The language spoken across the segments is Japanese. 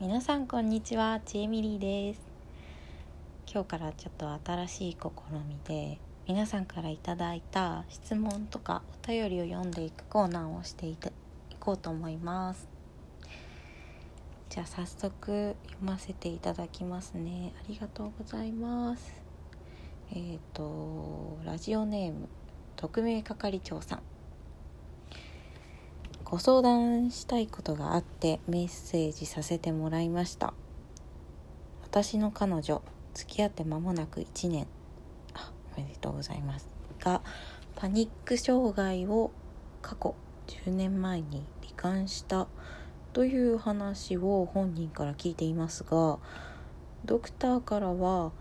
皆さんこんにちはちえみりです。今日からちょっと新しい試みで皆さんからいただいた質問とかお便りを読んでいくコーナーをしていいこうと思います。じゃあ早速読ませていただきますね。ありがとうございます。えっ、ー、とラジオネーム匿名係長さん。ご相談したいことがあってメッセージさせてもらいました。私の彼女付き合って間もなく1年。あおめでとうございます。がパニック障害を過去10年前に罹患したという話を本人から聞いていますがドクターからは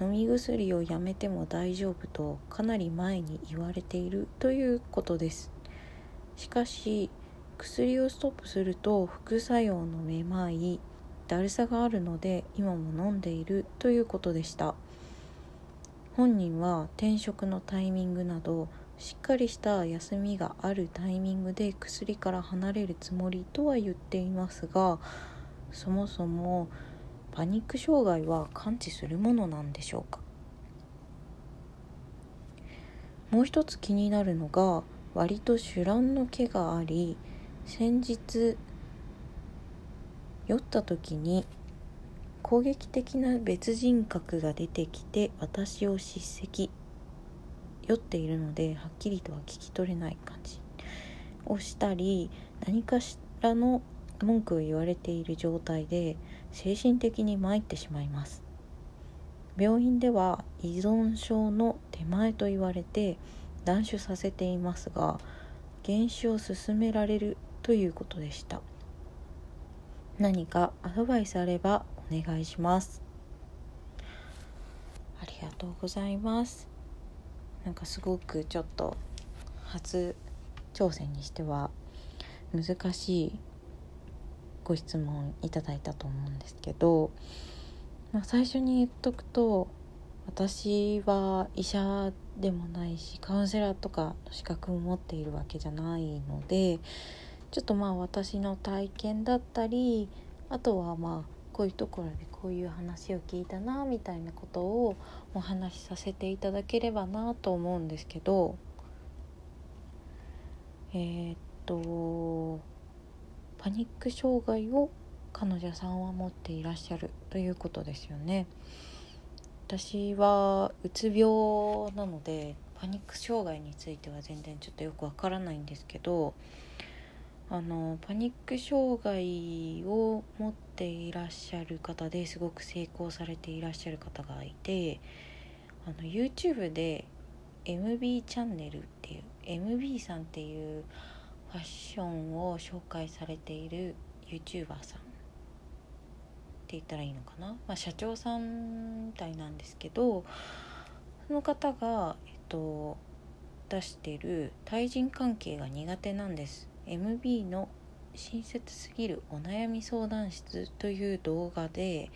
飲み薬をやめても大丈夫とかなり前に言われているということです。しかし薬をストップすると副作用のめまいだるさがあるので今も飲んでいるということでした。本人は転職のタイミングなどしっかりした休みがあるタイミングで薬から離れるつもりとは言っていますがそもそもパニック障害は感知するものなんでしょうか？もう一つ気になるのが割と酒乱の毛があり先日酔った時に攻撃的な別人格が出てきて私を叱責。酔っているのではっきりとは聞き取れない感じ。をしたり何かしらの文句を言われている状態で精神的に参ってしまいます。病院では依存症の手前と言われて断酒させていますが減酒を進められるということでした。何かアドバイスあればお願いします。ありがとうございます。なんかすごくちょっと初挑戦にしては難しいご質問いただいたと思うんですけど、まあ、最初に言っとくと私は医者でもないしカウンセラーとかの資格を持っているわけじゃないのでちょっとまあ私の体験だったりあとはまあこういうところでこういう話を聞いたなみたいなことをお話しさせていただければなと思うんですけどえー、っとパニック障害を彼女さんは持っていらっしゃるということですよね。私はうつ病なのでパニック障害については全然ちょっとよくわからないんですけどあのパニック障害を持っていらっしゃる方ですごく成功されていらっしゃる方がいてあの YouTube で MB チャンネルっていう MB さんっていうファッションを紹介されている YouTuber さんって言ったらいいのかな、まあ、社長さんみたいなんですけどその方が、えっと、出してる対人関係が苦手なんです。MB の親切すぎるお悩み相談室という動画で、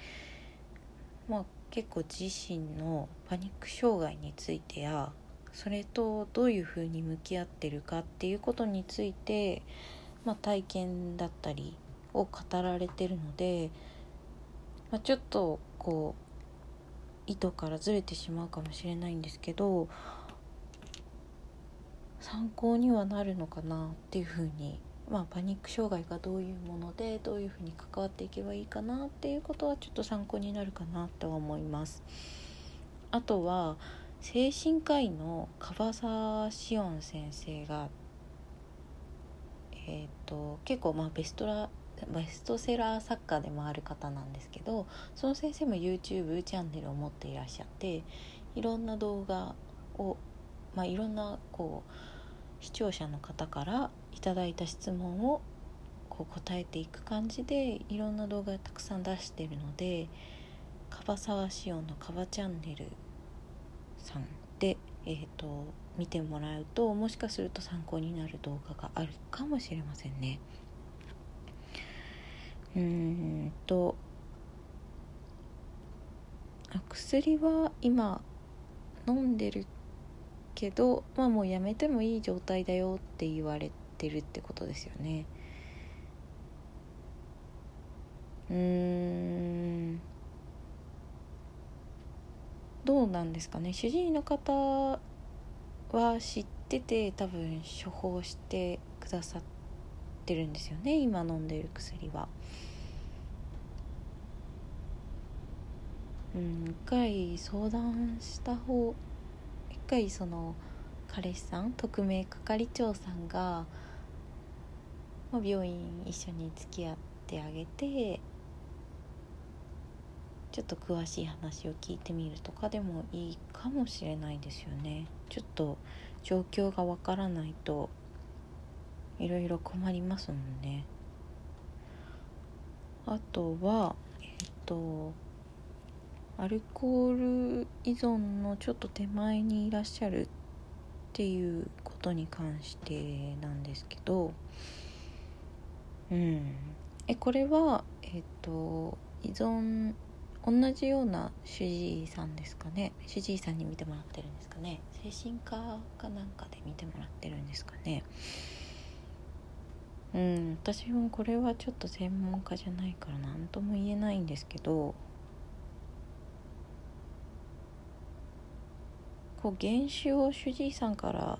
まあ、結構自身のパニック障害についてやそれとどういうふうに向き合ってるかっていうことについて、まあ、体験だったりを語られてるので、まあ、ちょっとこう意図からずれてしまうかもしれないんですけど参考にはなるのかなっていうふうにまあパニック障害がどういうものでどういうふうに関わっていけばいいかなっていうことはちょっと参考になるかなとは思います。あとは精神科医の樺沢志音先生がえーと、結構まあベストラベストセラー作家でもある方なんですけどその先生も YouTube チャンネルを持っていらっしゃっていろんな動画を、まあ、いろんなこう視聴者の方からいただいた質問をこう答えていく感じでいろんな動画たくさん出してるので樺沢しおんの「カバチャンネル」さんで、えーと、見てもらうともしかすると参考になる動画があるかもしれませんね。うんと薬は今飲んでるけどまあもうやめてもいい状態だよって言われてるってことですよね。うーん。どうなんですかね。主治医の方は知ってて多分処方してくださってるんですよね。今飲んでる薬は。うん、一回相談した方回その彼氏さん特命係長さんが、ま、病院一緒に付き合ってあげてちょっと詳しい話を聞いてみるとかでもいいかもしれないですよね。ちょっと状況がわからないといろいろ困りますもんね。あとはえっ、とアルコール依存のちょっと手前にいらっしゃるっていうことに関してなんですけどうん。えこれはえっ、と依存同じような主治医さんですかね？主治医さんに見てもらってるんですかね？精神科かなんかで見てもらってるんですかね？うん。私もこれはちょっと専門家じゃないから何とも言えないんですけどこう原酒を主治医さんから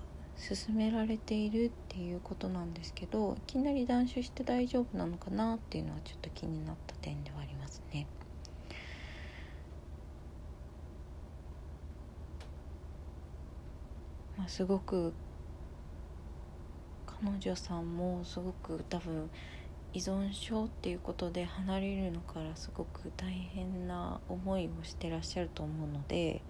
勧められているっていうことなんですけどいきなり断酒して大丈夫なのかなっていうのはちょっと気になった点ではありますね。まあ、すごく彼女さんもすごく多分依存症っていうことで離れるのからすごく大変な思いをしてらっしゃると思うので、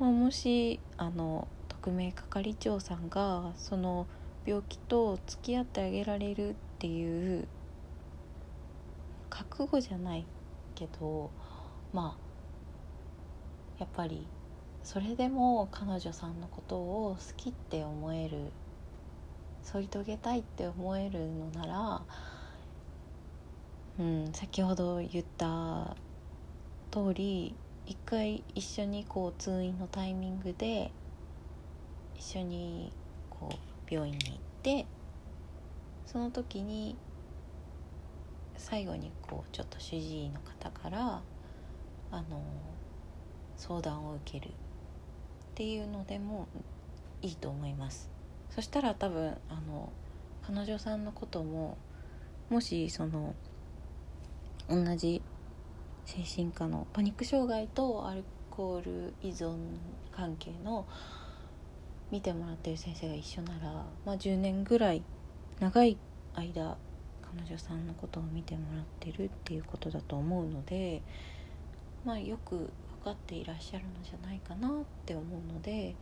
まあ、もしあの特命係長さんがその病気と付き合ってあげられるっていう覚悟じゃないけどまあやっぱりそれでも彼女さんのことを好きって思える添い遂げたいって思えるのなら、うん、先ほど言った通り一回一緒にこう通院のタイミングで一緒にこう病院に行ってその時に最後にこうちょっと主治医の方からあの相談を受けるっていうのでもいいと思います。そしたら多分あの彼女さんのことももしその同じ精神科のパニック障害とアルコール依存関係の見てもらってる先生が一緒なら、まあ、10年ぐらい長い間彼女さんのことを見てもらってるっていうことだと思うのでまあよく分かっていらっしゃるのじゃないかなって思うので、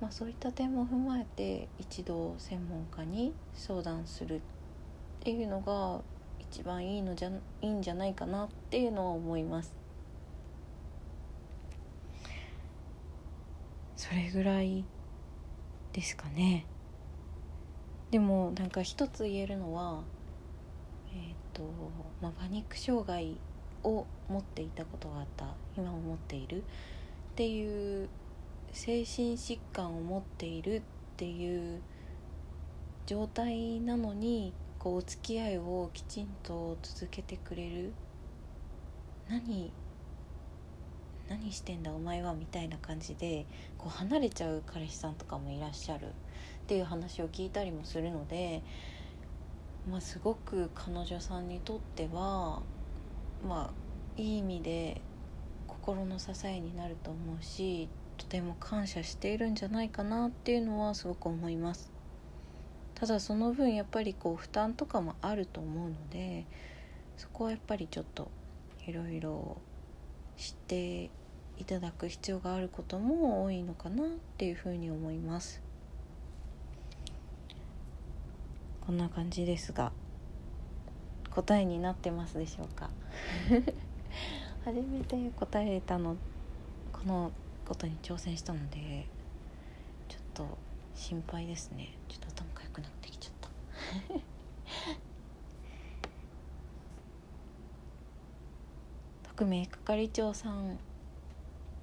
まあ、そういった点も踏まえて一度専門家に相談するっていうのが一番いいのじゃいいんじゃないかなっていうのは思います。それぐらいですかね。でもなんか一つ言えるのはえっ、ー、とまあパニック障害を持っていたことがあった今も持っているっていう精神疾患を持っているっていう状態なのにこうお付き合いをきちんと続けてくれる。何何してんだお前はみたいな感じでこう離れちゃう彼氏さんとかもいらっしゃる。っていう話を聞いたりもするので、まあ、すごく彼女さんにとってはまあいい意味で心の支えになると思うしとても感謝しているんじゃないかなっていうのはすごく思います。ただその分やっぱりこう負担とかもあると思うのでそこはやっぱりちょっといろいろ知っていただく必要があることも多いのかなっていうふうに思います。こんな感じですが答えになってますでしょうか？初めて答えたのこのことに挑戦したのでちょっと心配ですね。ちょっと頭かゆくなってきちゃった。特命係長さん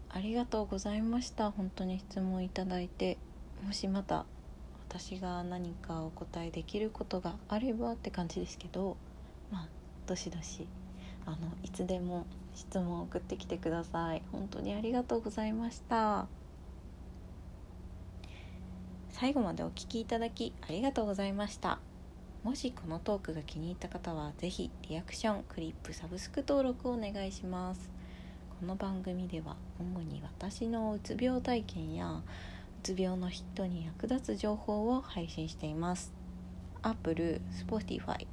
ありがとうございました。本当に質問いただいて。もしまた私が何かお答えできることがあればって感じですけどまあどしどしあのいつでも質問を送ってきてください。本当にありがとうございました。最後までお聞きいただきありがとうございました。もしこのトークが気に入った方は是非リアクションクリップサブスク登録をお願いします。この番組では主に私のうつ病体験やうつ病の人に役立つ情報を配信しています。Apple、Spotify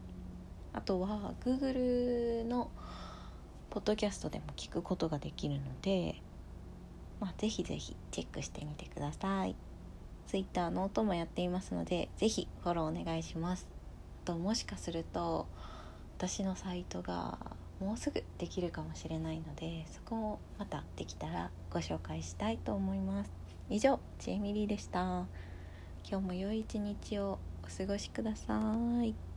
あとは Google のポッドキャストでも聞くことができるので、まあ、ぜひぜひチェックしてみてください。Twitter ノートもやっていますのでぜひフォローお願いします。ともしかすると私のサイトがもうすぐできるかもしれないのでそこもまたできたらご紹介したいと思います。以上ちえみりでした。今日も良い一日をお過ごしください。